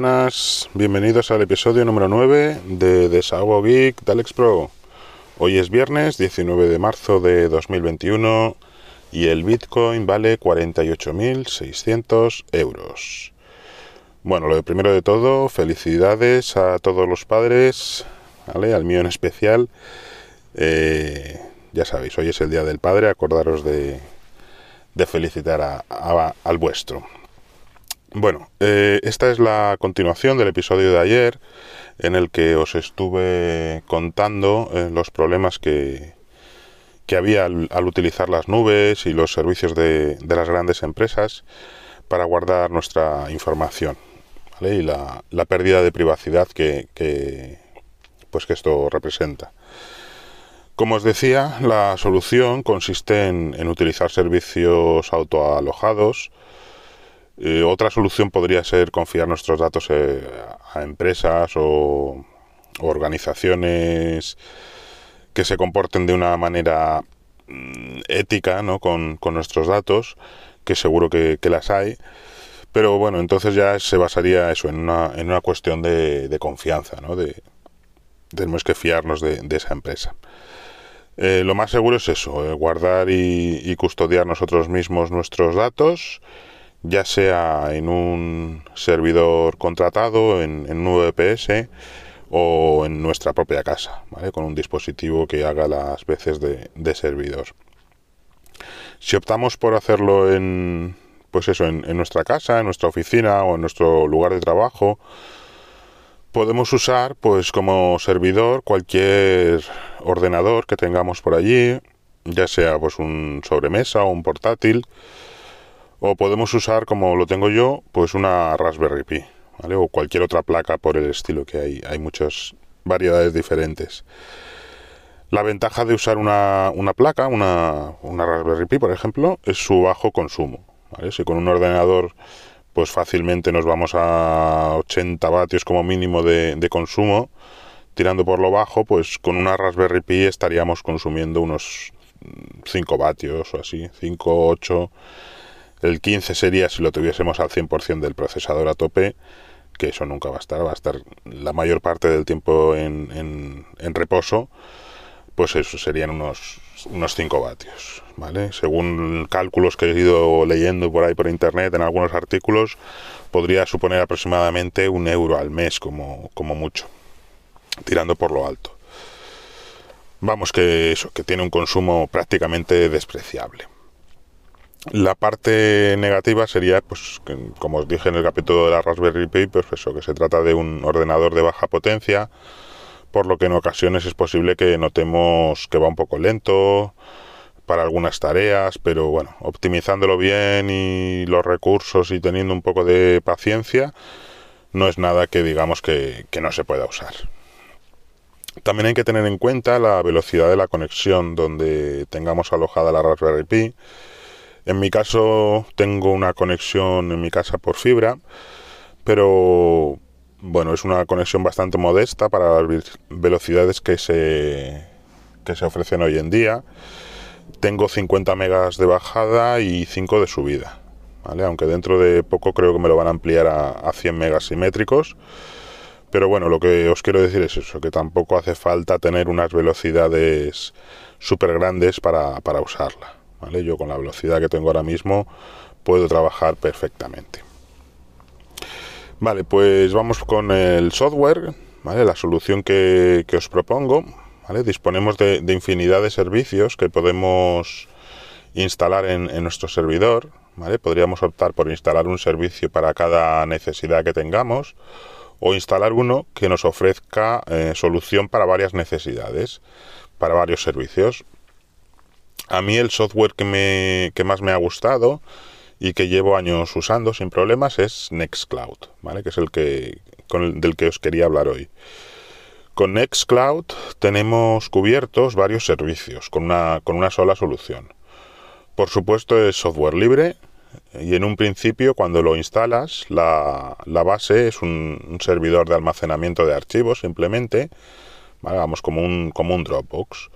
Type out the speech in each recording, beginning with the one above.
Buenas, bienvenidos al episodio número 9 de Desahogo Geek de Alex Pro. Hoy es viernes 19 de marzo de 2021 y el Bitcoin vale 48.600 euros. Bueno, lo primero de todo, felicidades a todos los padres, al mío en especial. Eh, ya sabéis, hoy es el Día del Padre, acordaros de, felicitar al vuestro. Bueno, eh, esta es la continuación del episodio de ayer en el que os estuve contando eh, los problemas que, que había al, utilizar las nubes y los servicios de, las grandes empresas para guardar nuestra información y la, pérdida de privacidad que, pues que esto representa. Como os decía, la solución consiste en utilizar servicios autoalojados, eh, otra solución podría ser confiar nuestros datos eh, a empresas o, organizaciones que se comporten de una manera mm, ética ¿no? con, nuestros datos, que seguro que, las hay. Pero bueno, entonces ya se basaría eso en una, en una cuestión de, confianza, ¿no? De, tenemos que fiarnos de, esa empresa. Eh, lo más seguro es eso, guardar y, y, custodiar nosotros mismos nuestros datos ya sea en un servidor contratado, en, un VPS o en nuestra propia casa, ¿vale? con un dispositivo que haga las veces de, servidor. Si optamos por hacerlo en, pues eso, en, nuestra casa, en nuestra oficina o en nuestro lugar de trabajo, podemos usar pues como servidor cualquier ordenador que tengamos por allí, ya sea pues un sobremesa o un portátil, o podemos usar, como lo tengo yo, pues una Raspberry Pi, ¿vale? O cualquier otra placa por el estilo que hay. Hay muchas variedades diferentes. La ventaja de usar una, placa, una, Raspberry Pi, por ejemplo, es su bajo consumo. Si con un ordenador, pues fácilmente nos vamos a 80 vatios como mínimo de, de consumo, tirando por lo bajo, pues con una Raspberry Pi estaríamos consumiendo unos 5 vatios o así, 5, 8 el 15 sería si lo tuviésemos al 100% del procesador a tope, que eso nunca va a estar, va a estar la mayor parte del tiempo en, en, reposo, pues eso serían unos, unos 5 vatios, ¿vale? Según cálculos que he ido leyendo por ahí por internet en algunos artículos, podría suponer aproximadamente un euro al mes como, como mucho, tirando por lo alto. Vamos que eso, que tiene un consumo prácticamente despreciable. La parte negativa sería, pues, como os dije en el capítulo de la Raspberry Pi, pues eso, que se trata de un ordenador de baja potencia, por lo que en ocasiones es posible que notemos que va un poco lento para algunas tareas, pero bueno, optimizándolo bien y los recursos y teniendo un poco de paciencia, no es nada que digamos que, que no se pueda usar. También hay que tener en cuenta la velocidad de la conexión donde tengamos alojada la Raspberry Pi en mi caso tengo una conexión en mi casa por fibra, pero bueno, es una conexión bastante modesta para las velocidades que se, que se ofrecen hoy en día. Tengo 50 megas de bajada y 5 de subida. Aunque dentro de poco creo que me lo van a ampliar a, 100 megas simétricos. Pero bueno, lo que os quiero decir es eso, que tampoco hace falta tener unas velocidades súper grandes para, para usarla. Yo con la velocidad que tengo ahora mismo puedo trabajar perfectamente. Vale, pues vamos con el software, ¿vale? La solución que, os propongo, ¿vale? Disponemos de, infinidad de servicios que podemos instalar en, nuestro servidor, ¿vale? Podríamos optar por instalar un servicio para cada necesidad que tengamos o instalar uno que nos ofrezca eh, solución para varias necesidades, para varios servicios. A mí el software que, me, que más me ha gustado y que llevo años usando sin problemas es Nextcloud, ¿vale? que es el que con del que os quería hablar hoy. Con Nextcloud tenemos cubiertos varios servicios con una, con una sola solución. Por supuesto es software libre y en un principio cuando lo instalas la, base es un, servidor de almacenamiento de archivos simplemente, vamos como un, como un Dropbox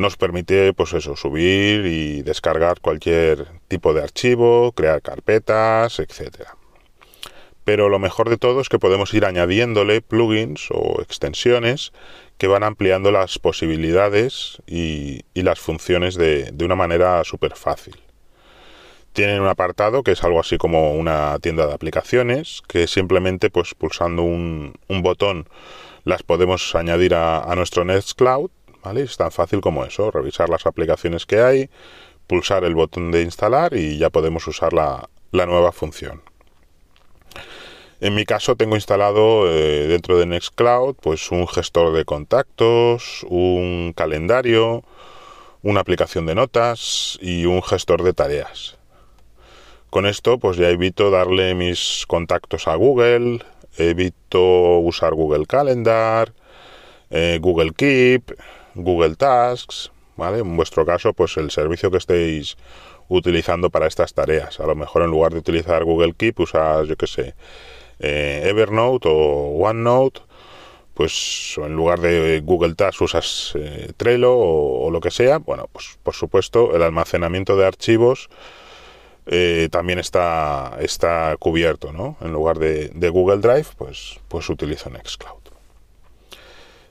nos permite pues eso, subir y descargar cualquier tipo de archivo, crear carpetas, etcétera. pero lo mejor de todo es que podemos ir añadiéndole plugins o extensiones que van ampliando las posibilidades y, las funciones de, una manera súper fácil. Tienen un apartado que es algo así como una tienda de aplicaciones, que simplemente pues pulsando un, botón las podemos añadir a, a nuestro Nextcloud, ¿vale? Es tan fácil como eso, revisar las aplicaciones que hay, pulsar el botón de instalar y ya podemos usar la, nueva función. En mi caso tengo instalado eh, dentro de Nextcloud pues un gestor de contactos, un calendario, una aplicación de notas y un gestor de tareas. Con esto pues ya evito darle mis contactos a Google, evito usar Google Calendar, eh, Google Keep, Google Tasks, ¿vale? En vuestro caso, pues el servicio que estéis utilizando para estas tareas. A lo mejor en lugar de utilizar Google Keep, usas, yo qué sé, eh, Evernote o OneNote, pues en lugar de Google Tasks usas eh, Trello o, lo que sea. Bueno, pues por supuesto el almacenamiento de archivos eh, también está, está cubierto, ¿no? En lugar de, de Google Drive, pues, pues utilizo Nextcloud.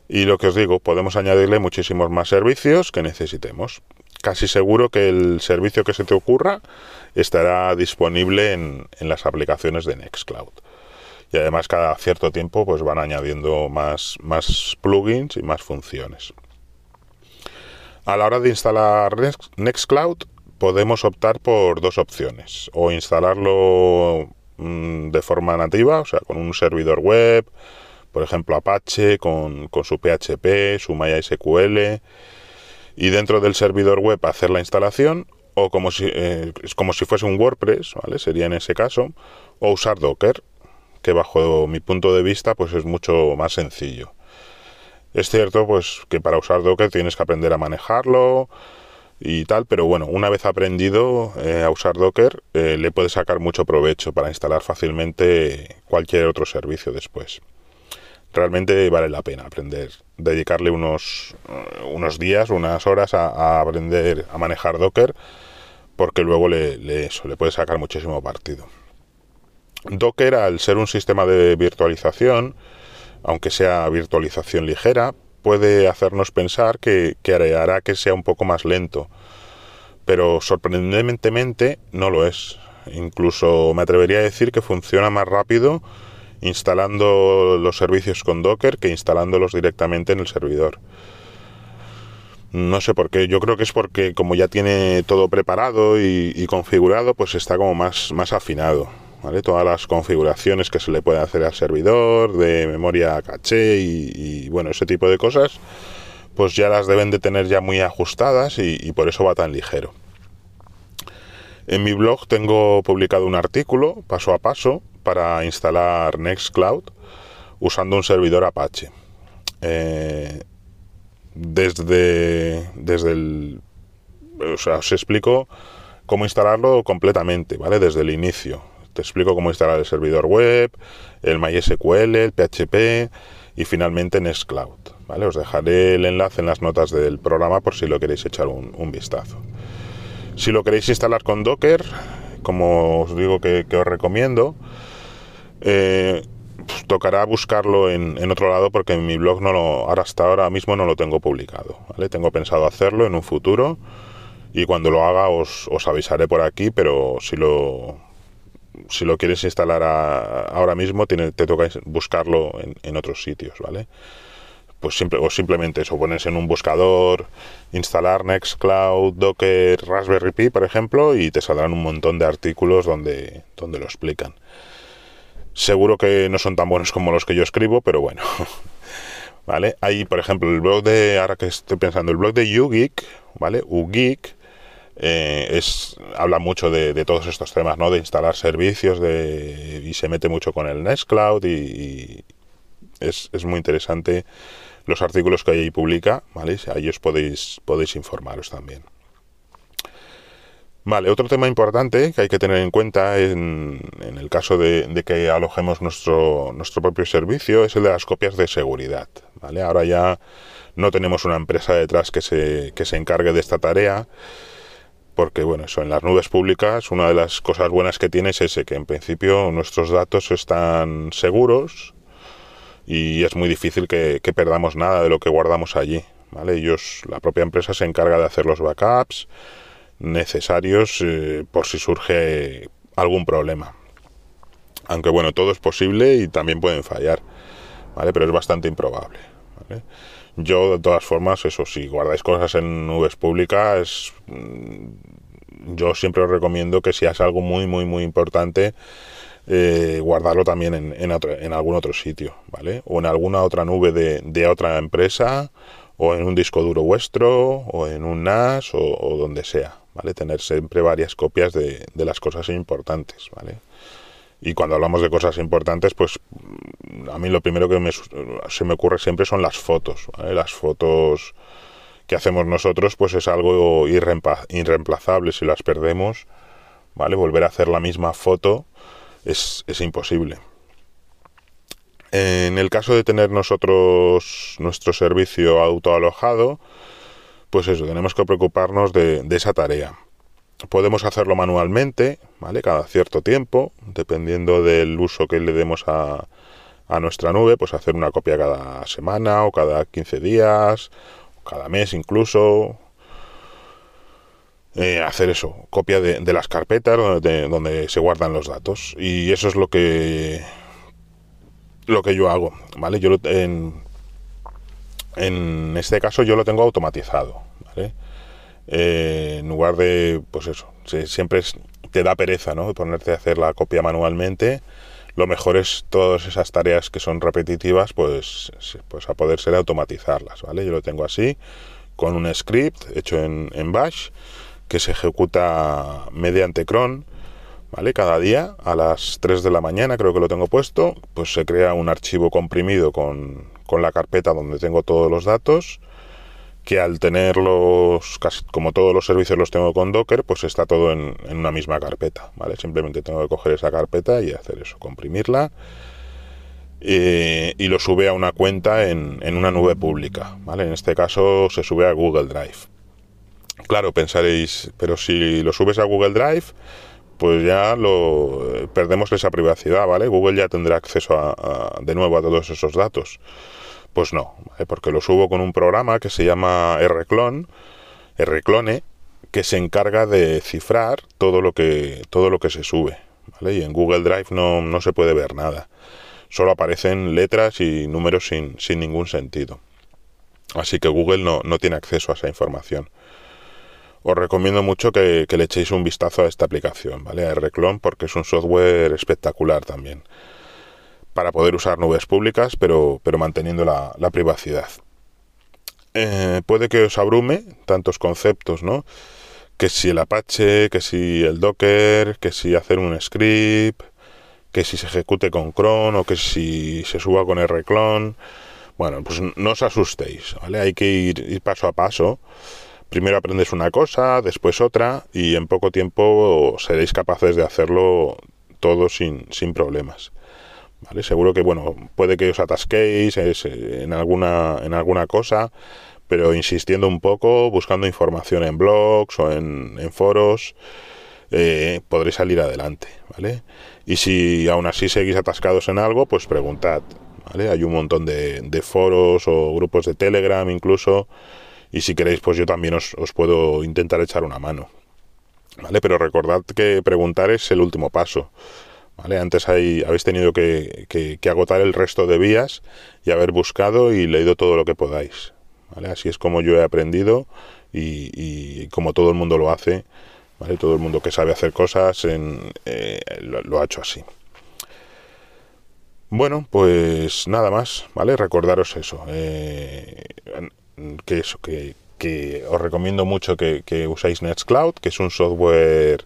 Y lo que os digo, podemos añadirle muchísimos más servicios que necesitemos. Casi seguro que el servicio que se te ocurra estará disponible en, las aplicaciones de Nextcloud. Y además cada cierto tiempo pues van añadiendo más, más plugins y más funciones. A la hora de instalar Nextcloud podemos optar por dos opciones. O instalarlo mm, de forma nativa, o sea, con un servidor web, por ejemplo Apache con, su PHP, su MySQL y dentro del servidor web hacer la instalación o como si, eh, como si fuese un WordPress, ¿vale? Sería en ese caso, o usar Docker, que bajo mi punto de vista pues es mucho más sencillo. Es cierto pues que para usar Docker tienes que aprender a manejarlo y tal, pero bueno, una vez aprendido eh, a usar Docker eh, le puedes sacar mucho provecho para instalar fácilmente cualquier otro servicio después realmente vale la pena aprender, dedicarle unos, eh, unos días, unas horas a, aprender a manejar Docker, porque luego le, le, puede sacar muchísimo partido. Docker, al ser un sistema de virtualización, aunque sea virtualización ligera, puede hacernos pensar que, que hará que sea un poco más lento, pero sorprendentemente no lo es. Incluso me atrevería a decir que funciona más rápido instalando los servicios con Docker que instalándolos directamente en el servidor. No sé por qué, yo creo que es porque como ya tiene todo preparado y, configurado, pues está como más, más afinado. Todas las configuraciones que se le puede hacer al servidor, de memoria caché y, bueno, ese tipo de cosas, pues ya las deben de tener ya muy ajustadas y por eso va tan ligero. En mi blog tengo publicado un artículo paso a paso para instalar Nextcloud usando un servidor Apache. Eh, desde, desde el... O sea, os explico cómo instalarlo completamente, ¿vale? Desde el inicio. Te explico cómo instalar el servidor web, el MySQL, el PHP y finalmente Nextcloud, ¿vale? Os dejaré el enlace en las notas del programa por si lo queréis echar un, vistazo. Si lo queréis instalar con Docker, como os digo que os recomiendo, eh, pues, tocará buscarlo en, otro lado porque en mi blog no lo, ahora hasta ahora mismo no lo tengo publicado. ¿vale? Tengo pensado hacerlo en un futuro y cuando lo haga os, avisaré por aquí, pero si lo, si lo quieres instalar ahora mismo te toca buscarlo en, otros sitios, ¿vale? Pues simple, o simplemente eso, pones en un buscador, instalar Nextcloud, Docker, Raspberry Pi, por ejemplo, y te saldrán un montón de artículos donde, donde lo explican. Seguro que no son tan buenos como los que yo escribo, pero bueno. ¿Vale? Hay, por ejemplo, el blog de, ahora que estoy pensando, el blog de YouGeek, ¿vale? UGeek, eh, es, habla mucho de, todos estos temas, ¿no? De instalar servicios de, y se mete mucho con el Nextcloud y, y es, es, muy interesante los artículos que ahí publica, ¿vale? Ahí os podéis, podéis informaros también. Vale, otro tema importante que hay que tener en cuenta en, el caso de, que alojemos nuestro, nuestro propio servicio es el de las copias de seguridad. ¿vale? Ahora ya no tenemos una empresa detrás que se, que se encargue de esta tarea porque bueno, eso en las nubes públicas, una de las cosas buenas que tiene es ese, que en principio nuestros datos están seguros y es muy difícil que, perdamos nada de lo que guardamos allí. ¿vale? Ellos, la propia empresa se encarga de hacer los backups necesarios eh, por si surge algún problema. Aunque bueno, todo es posible y también pueden fallar, ¿vale? Pero es bastante improbable, Yo, de todas formas, eso, si guardáis cosas en nubes públicas, mm, yo siempre os recomiendo que si es algo muy, muy, muy importante, eh, guardarlo también en, en, algún otro sitio, ¿vale? O en alguna otra nube de, otra empresa, o en un disco duro vuestro, o en un NAS, o, donde sea, ¿vale? Tener siempre varias copias de, las cosas importantes, ¿vale? Y cuando hablamos de cosas importantes, pues a mí lo primero que me, se me ocurre siempre son las fotos. Las fotos que hacemos nosotros, pues es algo irreemplazable. Si las perdemos, ¿vale? Volver a hacer la misma foto es, es imposible. En el caso de tener nosotros nuestro servicio autoalojado, pues eso, tenemos que preocuparnos de, esa tarea. Podemos hacerlo manualmente, ¿vale? Cada cierto tiempo, dependiendo del uso que le demos a, a nuestra nube, pues hacer una copia cada semana o cada 15 días, o cada mes incluso. Eh, hacer eso, copia de, las carpetas donde, donde, se guardan los datos. Y eso es lo que lo que yo hago, ¿vale? Yo en, en este caso yo lo tengo automatizado, ¿vale? Eh, en lugar de, pues eso, siempre te da pereza, ¿no? Ponerte a hacer la copia manualmente. Lo mejor es todas esas tareas que son repetitivas, pues, pues a poder ser automatizarlas, ¿vale? Yo lo tengo así, con un script hecho en Bash, que se ejecuta mediante cron, ¿vale? Cada día a las 3 de la mañana, creo que lo tengo puesto, pues se crea un archivo comprimido con, con la carpeta donde tengo todos los datos que al tenerlos, como todos los servicios los tengo con Docker, pues está todo en, una misma carpeta, ¿vale? Simplemente tengo que coger esa carpeta y hacer eso, comprimirla y lo sube a una cuenta en, en, una nube pública, ¿vale? En este caso se sube a Google Drive. Claro, pensaréis, pero si lo subes a Google Drive, pues ya lo perdemos esa privacidad, ¿vale? Google ya tendrá acceso a, de nuevo a todos esos datos. Pues no, porque lo subo con un programa que se llama Rclone, Rclone, que se encarga de cifrar todo lo que, todo lo que se sube. Y en Google Drive no, no, se puede ver nada. Solo aparecen letras y números sin, sin ningún sentido. Así que Google no, no, tiene acceso a esa información. Os recomiendo mucho que, le echéis un vistazo a esta aplicación, ¿vale? A Rclone, porque es un software espectacular también para poder usar nubes públicas, pero, pero manteniendo la, privacidad. Eh, puede que os abrume tantos conceptos, ¿no? Que si el Apache, que si el Docker, que si hacer un script, que si se ejecute con cron o que si se suba con rclone. Bueno, pues no os asustéis, ¿vale? Hay que ir, paso a paso. Primero aprendes una cosa, después otra, y en poco tiempo seréis capaces de hacerlo todo sin, sin problemas. Seguro que, bueno, puede que os atasquéis en, alguna, en alguna cosa, pero insistiendo un poco, buscando información en blogs o en, foros, eh, podréis salir adelante, ¿vale? Y si aún así seguís atascados en algo, pues preguntad, ¿vale? Hay un montón de, foros o grupos de Telegram incluso, y si queréis, pues yo también os, os puedo intentar echar una mano, ¿vale? Pero recordad que preguntar es el último paso. Antes habéis tenido que, agotar el resto de vías y haber buscado y leído todo lo que podáis. Así es como yo he aprendido y, como todo el mundo lo hace. Todo el mundo que sabe hacer cosas eh, lo, ha hecho así. Bueno, pues nada más, ¿vale? Recordaros eso. Eh, que que, os recomiendo mucho que, que usáis Nextcloud, que es un software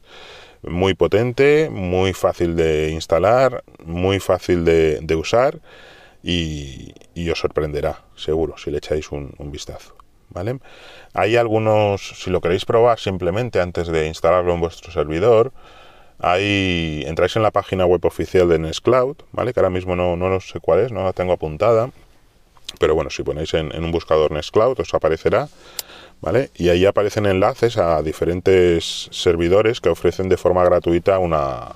muy potente, muy fácil de instalar, muy fácil de, usar y, os sorprenderá, seguro, si le echáis un, vistazo. ¿Vale? Hay algunos, si lo queréis probar simplemente antes de instalarlo en vuestro servidor, ahí entráis en la página web oficial de Nextcloud, ¿vale? Que ahora mismo no, no sé cuál es, no la tengo apuntada, pero bueno, si ponéis en, un buscador Nextcloud os aparecerá, ¿vale? Y ahí aparecen enlaces a diferentes servidores que ofrecen de forma gratuita una,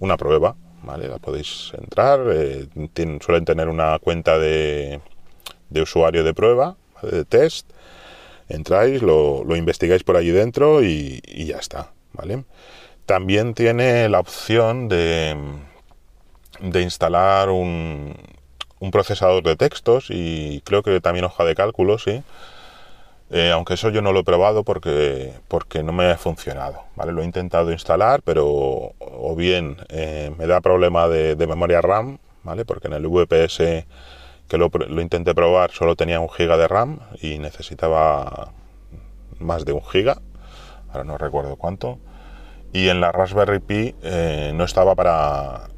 una prueba, ¿vale? La podéis entrar, eh, suelen tener una cuenta de, de usuario de prueba, de test, entráis, lo, lo, investigáis por allí dentro y, y ya está, ¿vale? También tiene la opción de, de instalar un, un procesador de textos y creo que también hoja de cálculo, sí. Eh, aunque eso yo no lo he probado porque, porque no me ha funcionado, ¿vale? Lo he intentado instalar, pero o bien eh, me da problema de, memoria RAM, ¿vale? Porque en el VPS que lo, lo, intenté probar solo tenía un giga de RAM y necesitaba más de un giga, ahora no recuerdo cuánto. Y en la Raspberry Pi eh, no estaba para...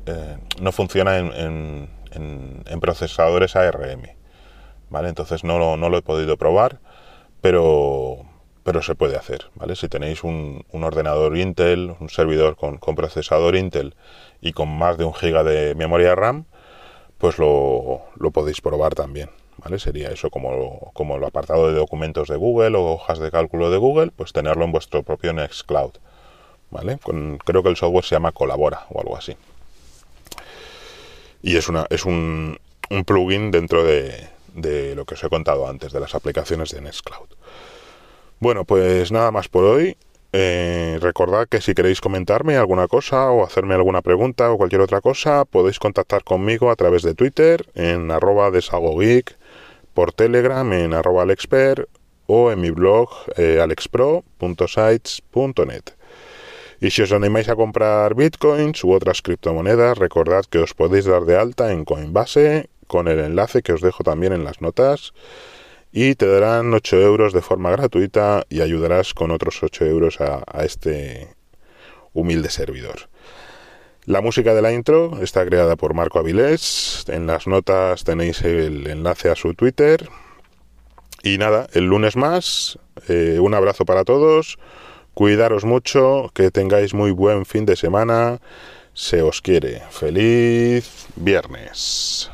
no funciona en, en, procesadores ARM, ¿vale? Entonces no lo, no lo he podido probar pero, pero se puede hacer, ¿vale? Si tenéis un, ordenador Intel, un servidor con, procesador Intel y con más de un giga de memoria RAM, pues lo, podéis probar también, ¿vale? Sería eso como, como el apartado de documentos de Google o hojas de cálculo de Google, pues tenerlo en vuestro propio Nextcloud, ¿vale? creo que el software se llama Colabora o algo así. Y es, una, es un, un plugin dentro de, de lo que os he contado antes, de las aplicaciones de Nextcloud. Bueno, pues nada más por hoy. Eh, recordad que si queréis comentarme alguna cosa o hacerme alguna pregunta o cualquier otra cosa, podéis contactar conmigo a través de Twitter en arroba desagogeek, por Telegram en arroba alexper o en mi blog eh, alexpro.sites.net. Y si os animáis a comprar bitcoins u otras criptomonedas, recordad que os podéis dar de alta en Coinbase con el enlace que os dejo también en las notas y te darán 8 euros de forma gratuita y ayudarás con otros 8 euros a, este humilde servidor. La música de la intro está creada por Marco Avilés. En las notas tenéis el enlace a su Twitter. Y nada, el lunes más. Eh, un abrazo para todos. Cuidaros mucho. Que tengáis muy buen fin de semana. Se os quiere. Feliz viernes.